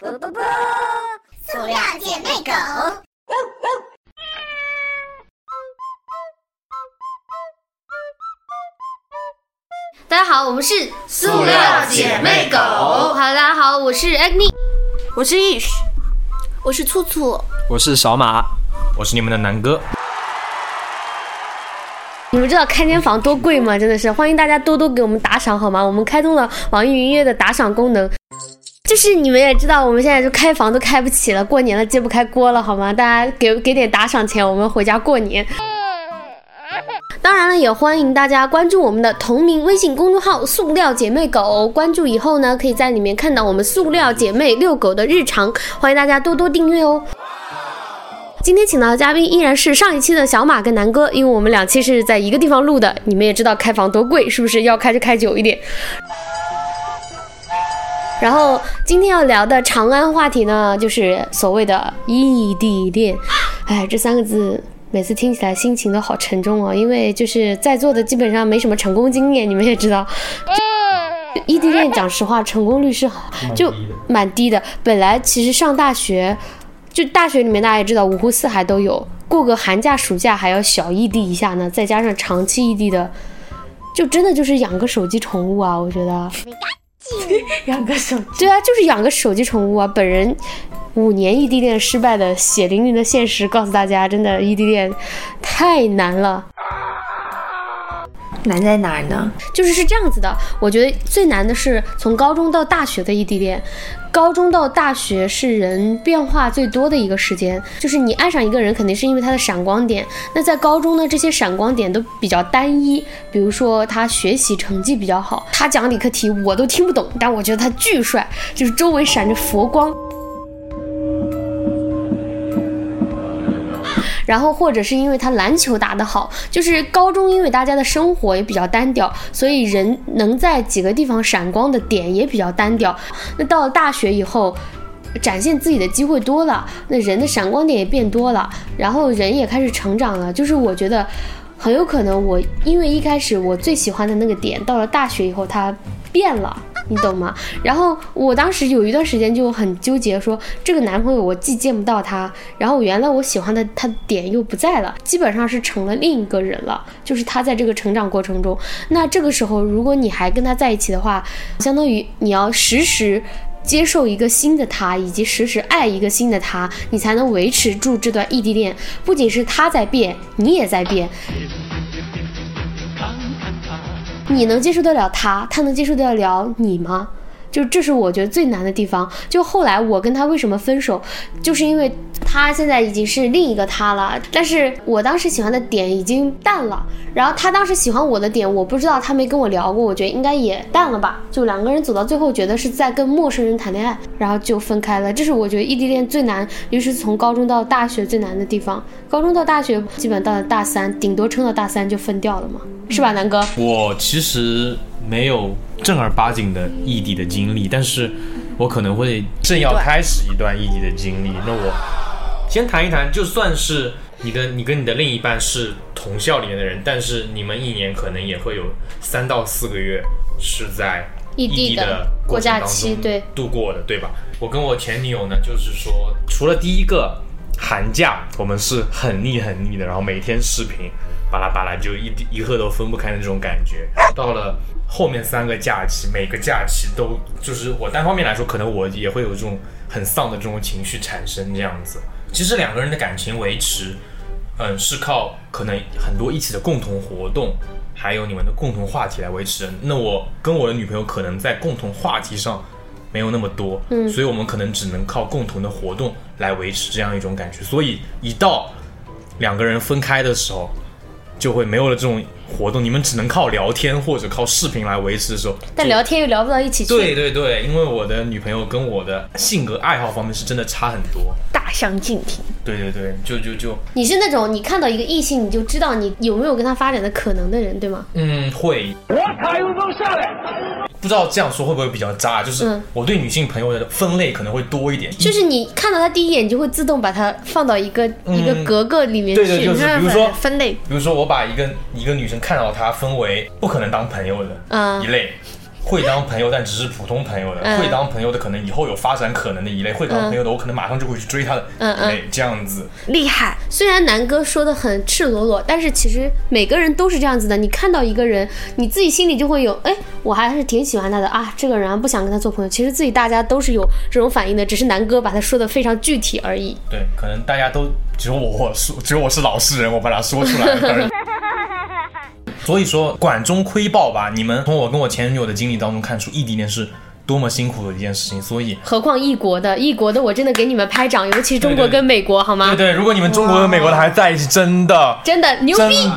啵啵啵，塑料姐妹狗。大家好，我们是塑料姐妹狗好，大家好，我是 Agni，我是 Ish，我是醋醋。我是小马，我是你们的南哥。你们知道开间房多贵吗？真的是，欢迎大家多多给我们打赏好吗？我们开通了网易云音乐的打赏功能，就是你们也知道，我们现在就开房都开不起了，过年了揭不开锅了好吗？大家给给点打赏钱，我们回家过年。当然了，也欢迎大家关注我们的同名微信公众号“塑料姐妹狗”。关注以后呢，可以在里面看到我们塑料姐妹遛狗的日常，欢迎大家多多订阅哦。今天请到的嘉宾依然是上一期的小马跟南哥，因为我们两期是在一个地方录的，你们也知道开房多贵，是不是要开就开久一点？然后今天要聊的长安话题呢，就是所谓的异地恋。哎，这三个字每次听起来心情都好沉重啊，因为就是在座的基本上没什么成功经验，你们也知道。异地恋，讲实话，成功率是就蛮低的。本来其实上大学，就大学里面大家也知道，五湖四海都有，过个寒假暑假还要小异地一下呢，再加上长期异地的，就真的就是养个手机宠物啊，我觉得。养个手机。对啊，就是养个手机宠物啊。本人五年异地恋失败的血淋淋的现实，告诉大家，真的异地恋太难了。难在哪儿呢？就是是这样子的，我觉得最难的是从高中到大学的异地恋。高中到大学是人变化最多的一个时间，就是你爱上一个人，肯定是因为他的闪光点。那在高中呢，这些闪光点都比较单一，比如说他学习成绩比较好，他讲理科题我都听不懂，但我觉得他巨帅，就是周围闪着佛光。然后或者是因为他篮球打得好，就是高中因为大家的生活也比较单调，所以人能在几个地方闪光的点也比较单调。那到了大学以后，展现自己的机会多了，那人的闪光点也变多了，然后人也开始成长了。就是我觉得很有可能我因为一开始我最喜欢的那个点，到了大学以后它变了。你懂吗？然后我当时有一段时间就很纠结，说这个男朋友我既见不到他，然后原来我喜欢的他点又不在了，基本上是成了另一个人了。就是他在这个成长过程中，那这个时候如果你还跟他在一起的话，相当于你要时时接受一个新的他，以及时时爱一个新的他，你才能维持住这段异地恋。不仅是他在变，你也在变。你能接受得了他，他能接受得了你吗？就这是我觉得最难的地方。就后来我跟他为什么分手，就是因为他现在已经是另一个他了，但是我当时喜欢的点已经淡了，然后他当时喜欢我的点，我不知道他没跟我聊过，我觉得应该也淡了吧。就两个人走到最后，觉得是在跟陌生人谈恋爱，然后就分开了。这是我觉得异地恋最难，尤其是从高中到大学最难的地方。高中到大学，基本到了大三，顶多撑到大三就分掉了嘛，是吧，南哥？我其实没有正儿八经的异地的经历，但是我可能会正要开始一段异地的经历。那我先谈一谈，就算是你的你跟你的另一半是同校里面的人，但是你们一年可能也会有三到四个月是在异地的的过假期，中对，度过的，对吧？我跟我前女友呢，就是说，除了第一个寒假，我们是很腻很腻的，然后每天视频，巴拉巴拉，就一一刻都分不开的那种感觉。到了后面三个假期，每个假期都就是我单方面来说，可能我也会有这种很丧的这种情绪产生，这样子。其实两个人的感情维持，嗯，是靠可能很多一起的共同活动，还有你们的共同话题来维持的。那我跟我的女朋友可能在共同话题上没有那么多，嗯，所以我们可能只能靠共同的活动来维持这样一种感觉。所以一到两个人分开的时候，就会没有了这种活动，你们只能靠聊天或者靠视频来维持的时候，但聊天又聊不到一起去。对对对，因为我的女朋友跟我的性格爱好方面是真的差很多。大相径庭。对对对，就就就你是那种你看到一个异性，你就知道你有没有跟他发展的可能的人，对吗？嗯会。我卡有风下来。不知道这样说会不会比较渣？就是嗯我对女性朋友的分类可能会多一点。就是你看到她第一眼，你就会自动把她放到一个、一个格格里面去。嗯对对就是比如说分类，比如说我把一个一个女生看到她分为不可能当朋友的嗯一类，会当朋友但只是普通朋友的，嗯会当朋友的可能以后有发展可能的一类，会当朋友的我可能马上就会去追他的嗯一类，这样子。厉害，虽然南哥说的很赤裸裸，但是其实每个人都是这样子的。你看到一个人，你自己心里就会有，哎，我还是挺喜欢他的啊，这个人啊不想跟他做朋友。其实自己大家都是有这种反应的，只是南哥把他说的非常具体而已。对，可能大家都只有我我说，只有我是老实人，我把它说出来了。所以说，管中窥豹吧。你们从我跟我前女友的经历当中看出，异地恋是多么辛苦的一件事情。所以，何况异国的，异国的我真的给你们拍掌，尤其是中国跟美国，好吗？对对，如果你们中国和美国的还在一起，真的真的牛逼！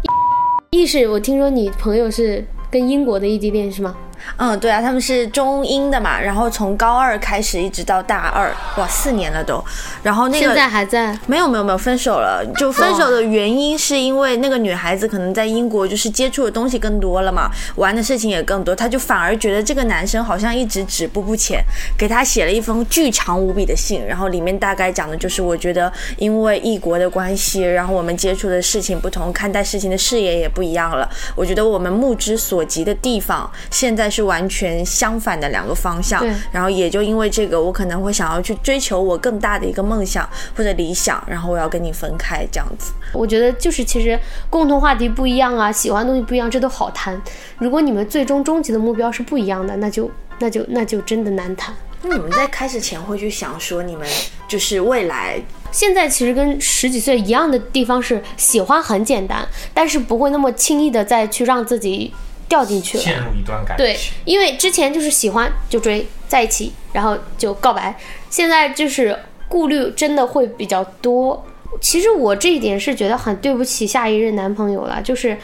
意是我听说你朋友是跟英国的异地恋是吗？嗯，对啊，他们是中英的嘛，然后从高二开始一直到大二，哇，四年了都。然后那个现在还在？没有没有没有分手了，就分手的原因是因为那个女孩子可能在英国就是接触的东西更多了嘛，玩的事情也更多，她就反而觉得这个男生好像一直止步不前，给她写了一封巨长无比的信，然后里面大概讲的就是我觉得因为异国的关系，然后我们接触的事情不同，看待事情的视野也不一样了，我觉得我们目之所及的地方现在是完全相反的两个方向，然后也就因为这个，我可能会想要去追求我更大的一个梦想或者理想，然后我要跟你分开这样子。我觉得就是其实共同话题不一样啊，喜欢的东西不一样，这都好谈。如果你们最终终极的目标是不一样的，那就那就那就真的难谈。那你们在开始前会去想说，你们就是未来现在其实跟十几岁一样的地方是，喜欢很简单，但是不会那么轻易的再去让自己掉进去了。陷入一段感对。，因为之前就是喜欢就追在一起，然后就告白，现在就是顾虑真的会比较多。其实我这一点是觉得很对不起下一任男朋友了，就是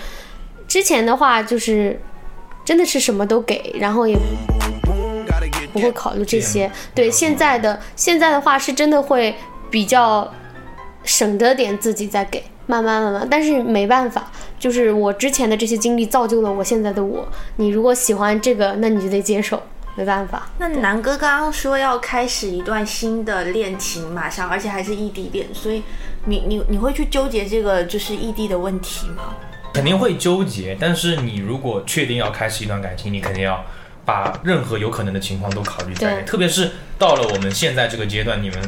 之前的话就是真的是什么都给，然后也不会考虑这些。对，现在的现在的话是真的会比较省着点自己再给，慢慢慢慢。但是没办法，就是我之前的这些经历造就了我现在的我。你如果喜欢这个，那你就得接受，没办法。那南哥刚刚说要开始一段新的恋情，马上，而且还是异地恋，所以你你你会去纠结这个就是异地的问题吗？肯定会纠结，但是你如果确定要开始一段感情，你肯定要把任何有可能的情况都考虑在内。特别是到了我们现在这个阶段，你们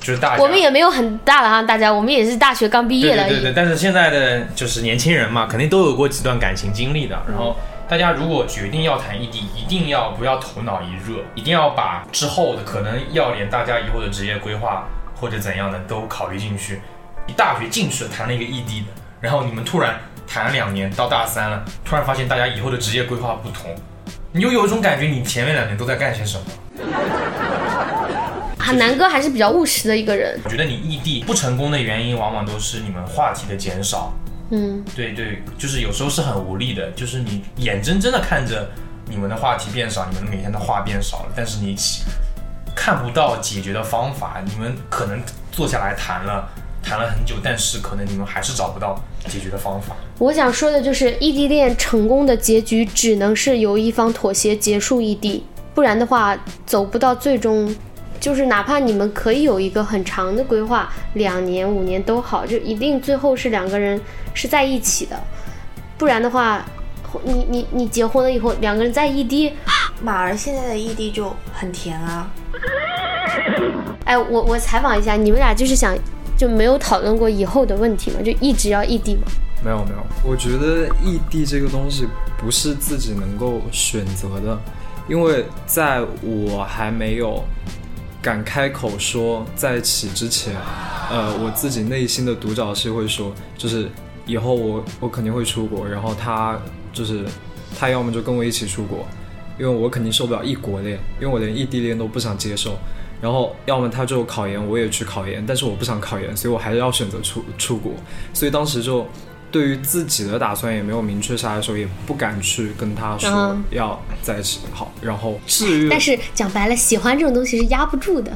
就是大家我们也没有很大了哈，大家，我们也是大学刚毕业的。对对对对，但是现在的就是年轻人嘛，肯定都有过几段感情经历的。然后大家如果决定要谈异地，一定要不要头脑一热，一定要把之后的可能要连大家以后的职业规划或者怎样的都考虑进去。你大学进去了，谈了一个异地的，然后你们突然谈了两年，到大三了，突然发现大家以后的职业规划不同，你就有一种感觉，你前面两年都在干些什么？啊，南哥还是比较务实的一个人。我觉得你异地不成功的原因，往往都是你们话题的减少。嗯，对对，就是有时候是很无力的，就是你眼睁睁的看着你们的话题变少，你们每天的话变少了，但是你看不到解决的方法。你们可能坐下来谈了，谈了很久，但是可能你们还是找不到解决的方法。我想说的就是，异地恋成功的结局只能是由一方妥协结束异地，不然的话走不到最终。就是哪怕你们可以有一个很长的规划，两年、五年都好，就一定最后是两个人是在一起的，不然的话，你你你结婚了以后，两个人在异地，马儿现在的异地就很甜啊，哎，我我采访一下，你们俩就是想就没有讨论过以后的问题吗？就一直要异地吗？没有没有，我觉得异地这个东西不是自己能够选择的，因为在我还没有敢开口说在一起之前，呃，我自己内心的独角戏会说，就是以后我我肯定会出国，然后他就是他要么就跟我一起出国，因为我肯定受不了异国恋，因为我连异地恋都不想接受。然后要么他就考研，我也去考研，但是我不想考研，所以我还是要选择出出国。所以当时就对于自己的打算也没有明确下来的时候，也不敢去跟他说嗯要在一起好。然后至于但是讲白了，喜欢这种东西是压不住的。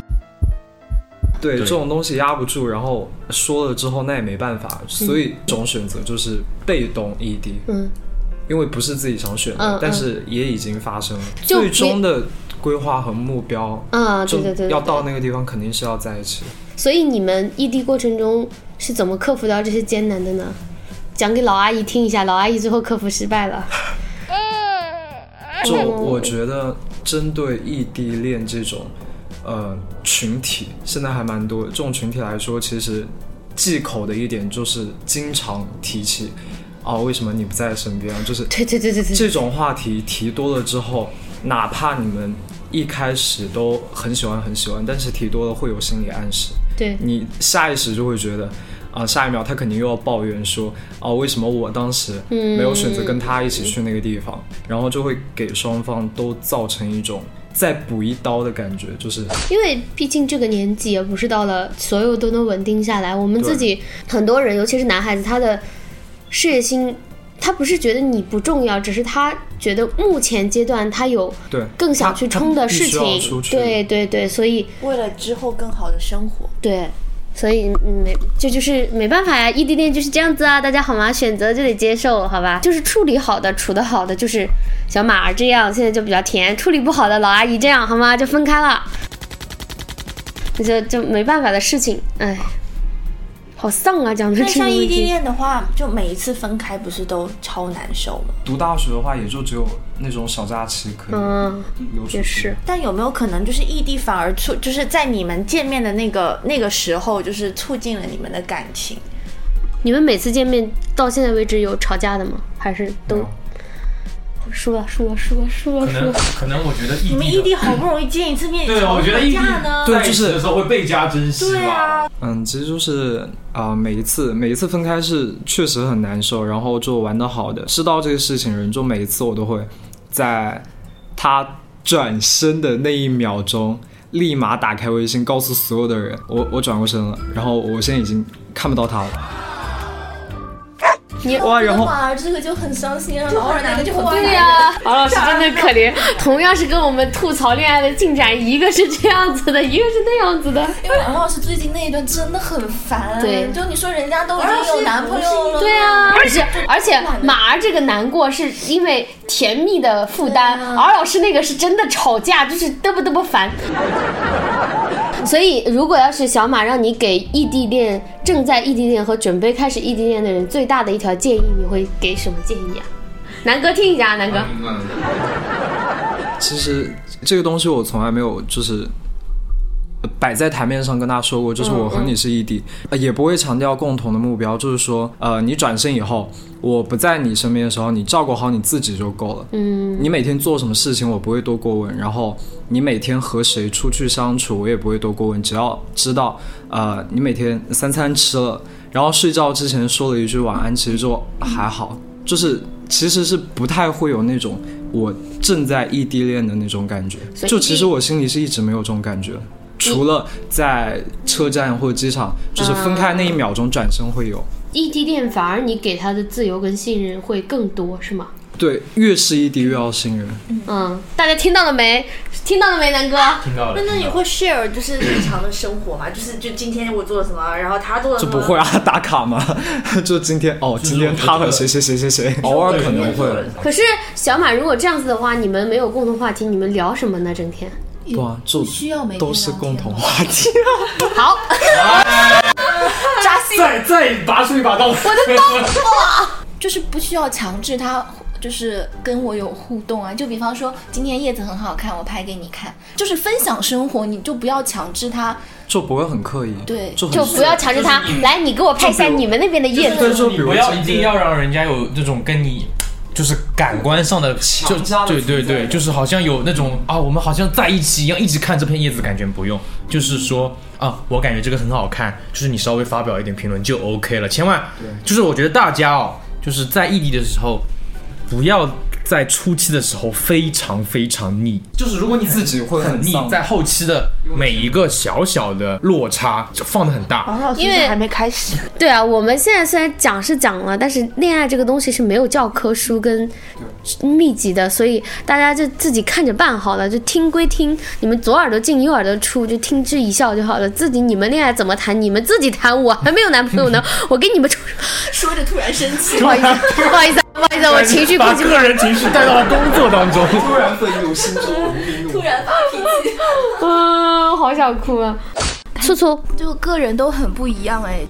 对对这种东西压不住，然后说了之后那也没办法，所以这种选择就是被动异地，嗯，因为不是自己想选的，但是也已经发生了。就最终的规划和目标，啊，对对对要到那个地方肯定是要在一起。所以你们异地过程中是怎么克服掉这些艰难的呢？讲给老阿姨听一下，老阿姨最后克服失败了。就我觉得针对异地恋这种呃群体，现在还蛮多。这种群体来说，其实忌口的一点就是经常提起啊，为什么你不在身边？就是对对对对对，这种话题提多了之后，哪怕你们一开始都很喜欢很喜欢，但是提多了会有心理暗示，对你下意识就会觉得。啊，下一秒他肯定又要抱怨说，哦，为什么我当时没有选择跟他一起去那个地方，然后就会给双方都造成一种再补一刀的感觉，就是因为毕竟这个年纪也不是到了所有都能稳定下来，我们自己很多人，尤其是男孩子，他的事业心，他不是觉得你不重要，只是他觉得目前阶段他有对更想去冲的事情对对对，所以为了之后更好的生活。对。所以，嗯，没，这就是没办法呀，异地恋就是这样子啊，大家好吗？选择就得接受，好吧？就是处理好的、处得好的，就是小马儿这样，现在就比较甜；处理不好的，老阿姨这样，好吗？就分开了，那就就没办法的事情，哎，好丧啊，讲的那这个像异地。恋的话，就每一次分开不是都超难受吗？读大学的话，也就只有那种小假期可以嗯。也是，但有没有可能就是异地反而促，就是在你们见面的那个那个时候，就是促进了你们的感情？你们每次见面到现在为止有吵架的吗？还是都输了，输了，输了，输了，可能输了？可能我觉得异地的你们异地好不容易见一次面，对，我觉得异地呢？对在一起的时候会倍加珍惜对啊吧。，嗯，其实就是啊、每一次每一次分开是确实很难受，然后就玩的好的，知道这个事情人，就每一次我都会在他转身的那一秒钟，立马打开微信告诉所有的人，我我转过身了，然后我现在已经看不到他了。你哇，然后哇，这个就很伤心啊，然后那个就很对呀、王老师真的可怜。同样是跟我们吐槽恋爱的进展，一个是这样子的，一个是那样子的。因为王老师最近那一段真的很烦，对就你说人家都已经有男朋友了，对啊，而且而且马儿这个难过是因为甜蜜的负担，敖老师那个是真的吵架，就是嘚啵嘚啵烦。所以，如果要是小马让你给异地恋、正在异地恋和准备开始异地恋的人最大的一条建议，你会给什么建议啊？南哥听一下啊，南哥。其实这个东西我从来没有就是摆在台面上跟他说过，就是我和你是异地，呃也不会强调共同的目标，就是说，呃，你转身以后，我不在你身边的时候，你照顾好你自己就够了。嗯，你每天做什么事情，我不会多过问，然后你每天和谁出去相处，我也不会多过问，只要知道，呃，你每天三餐吃了，然后睡觉之前说了一句晚安，其实就还好，就是其实是不太会有那种我正在异地恋的那种感觉，就其实我心里是一直没有这种感觉。除了在车站或者机场，就是分开那一秒钟转身会有。异地恋反而你给他的自由跟信任会更多，是吗？对，越是异地越要信任。嗯，大家听到了没？听到了没，南哥？听到了，那那你会 share 就是日常的生活吗？就是就今天我做了什么，然后他做了什么？这不会啊，打卡吗？就今天哦，今天他和谁谁谁谁谁，偶尔可能会。可是小马，如果这样子的话，你们没有共同话题，你们聊什么呢？整天？对啊，就不需要每都是共同话题。好，扎心，再再拔出一把刀，我的刀。就是不需要强制他。就是跟我有互动啊，就比方说今天叶子很好看，我拍给你看，就是分享生活，你就不要强制他。就不会很刻意，对就很就不要强制他来，你给我拍一下你们那边的叶子。对就比如你不要一定要让人家有这种跟你。就是感官上的，就强加的对对对，就是好像有那种啊，我们好像在一起一样，一直看这片叶子，感觉不用，就是说啊，我感觉这个很好看，就是你稍微发表一点评论就 OK 了，千万就是我觉得大家哦，就是在异地的时候，不要在初期的时候非常非常腻，就是如果你自己会很很腻，在后期的每一个小小的落差就放的很大，王老师因为还没开始，对啊，我们现在虽然讲是讲了，但是恋爱这个东西是没有教科书跟秘籍的，所以大家就自己看着办好了，就听归听，你们左耳朵进右耳朵出，就听之一笑就好了。自己你们恋爱怎么谈，你们自己谈，我还没有男朋友呢，我给你们出。说着突然生气，不好意思，不好意思，不好意思，我情绪把。个人情绪带到了工作当中。突然愤怒，心中无名突然发脾气，嗯，好想哭啊！醋醋，就个人都很不一样哎。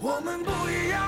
我们不一样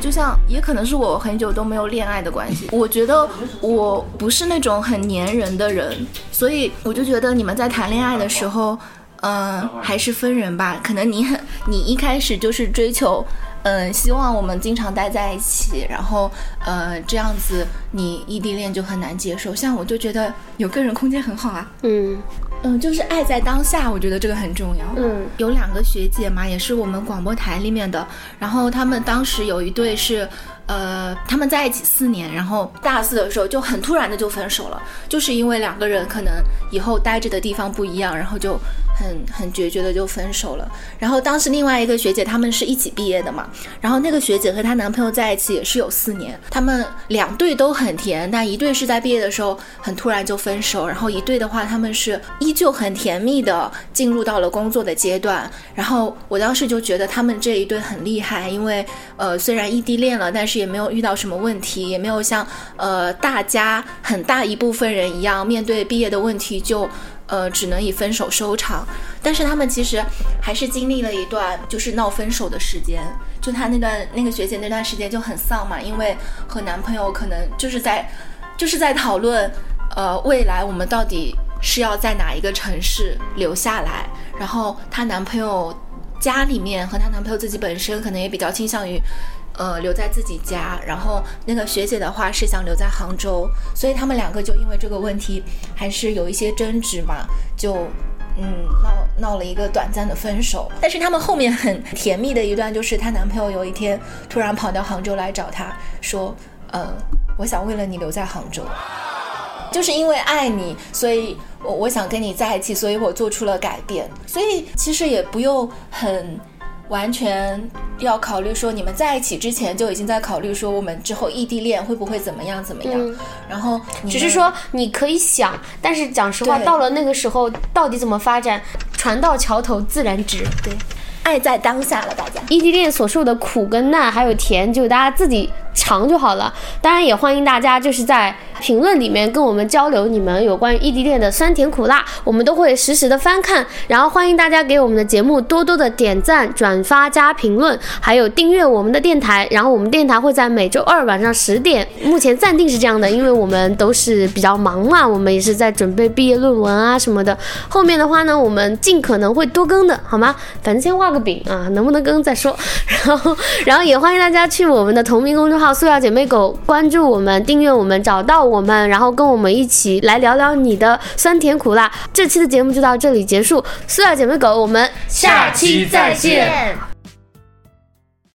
就像也可能是我很久都没有恋爱的关系，我觉得我不是那种很粘人的人，所以我就觉得你们在谈恋爱的时候，嗯、还是分人吧。可能你很，你一开始就是追求。嗯，希望我们经常待在一起，然后，呃，这样子你异地恋就很难接受。像我就觉得有个人空间很好啊，嗯嗯，就是爱在当下，我觉得这个很重要。嗯有两个学姐嘛，也是我们广播台里面的，然后他们当时有一对是，呃，他们在一起四年，然后大四的时候就很突然的就分手了，就是因为两个人可能以后待着的地方不一样，然后就很很决绝的就分手了。然后当时另外一个学姐他们是一起毕业的嘛，然后那个学姐和她男朋友在一起也是有四年，他们两对都很甜，但一对是在毕业的时候很突然就分手，然后一对的话他们是依旧很甜蜜的进入到了工作的阶段。然后我当时就觉得他们这一对很厉害，因为呃虽然异地恋了，但是也没有遇到什么问题，也没有像呃大家很大一部分人一样面对毕业的问题就。呃，只能以分手收场，但是他们其实还是经历了一段就是闹分手的时间。就她那段那个学姐那段时间就很丧嘛，因为和男朋友可能就是在就是在讨论，呃，未来我们到底是要在哪一个城市留下来。然后她男朋友家里面和她男朋友自己本身可能也比较倾向于。呃，留在自己家，然后那个学姐的话是想留在杭州，所以他们两个就因为这个问题还是有一些争执嘛，就嗯闹闹了一个短暂的分手。但是他们后面很甜蜜的一段，就是她男朋友有一天突然跑到杭州来找她，说，呃，我想为了你留在杭州。就是因为爱你，所以我我想跟你在一起，所以我做出了改变。所以其实也不用很完全要考虑说你们在一起之前就已经在考虑说我们之后异地恋会不会怎么样怎么样。嗯然后只是说你可以想，但是讲实话，到了那个时候，到底怎么发展，船到桥头自然直。对，爱在当下了，大家。异地恋所受的苦跟难还有甜，就大家自己长就好了。当然也欢迎大家就是在评论里面跟我们交流你们有关于异地恋的酸甜苦辣，我们都会实时的翻看。然后欢迎大家给我们的节目多多的点赞、转发加评论，还有订阅我们的电台。然后我们电台会在每周二晚上十点，目前暂定是这样的，因为我们都是比较忙嘛，我们也是在准备毕业论文啊什么的。后面的话呢，我们尽可能会多更的，好吗？反正先画个饼啊，能不能更再说。然后，然后也欢迎大家去我们的同名公众号“塑料姐妹狗”关注我们、订阅我们、找到我们，然后跟我们一起来聊聊你的酸甜苦辣。这期的节目就到这里结束，塑料姐妹狗，我们下期再见。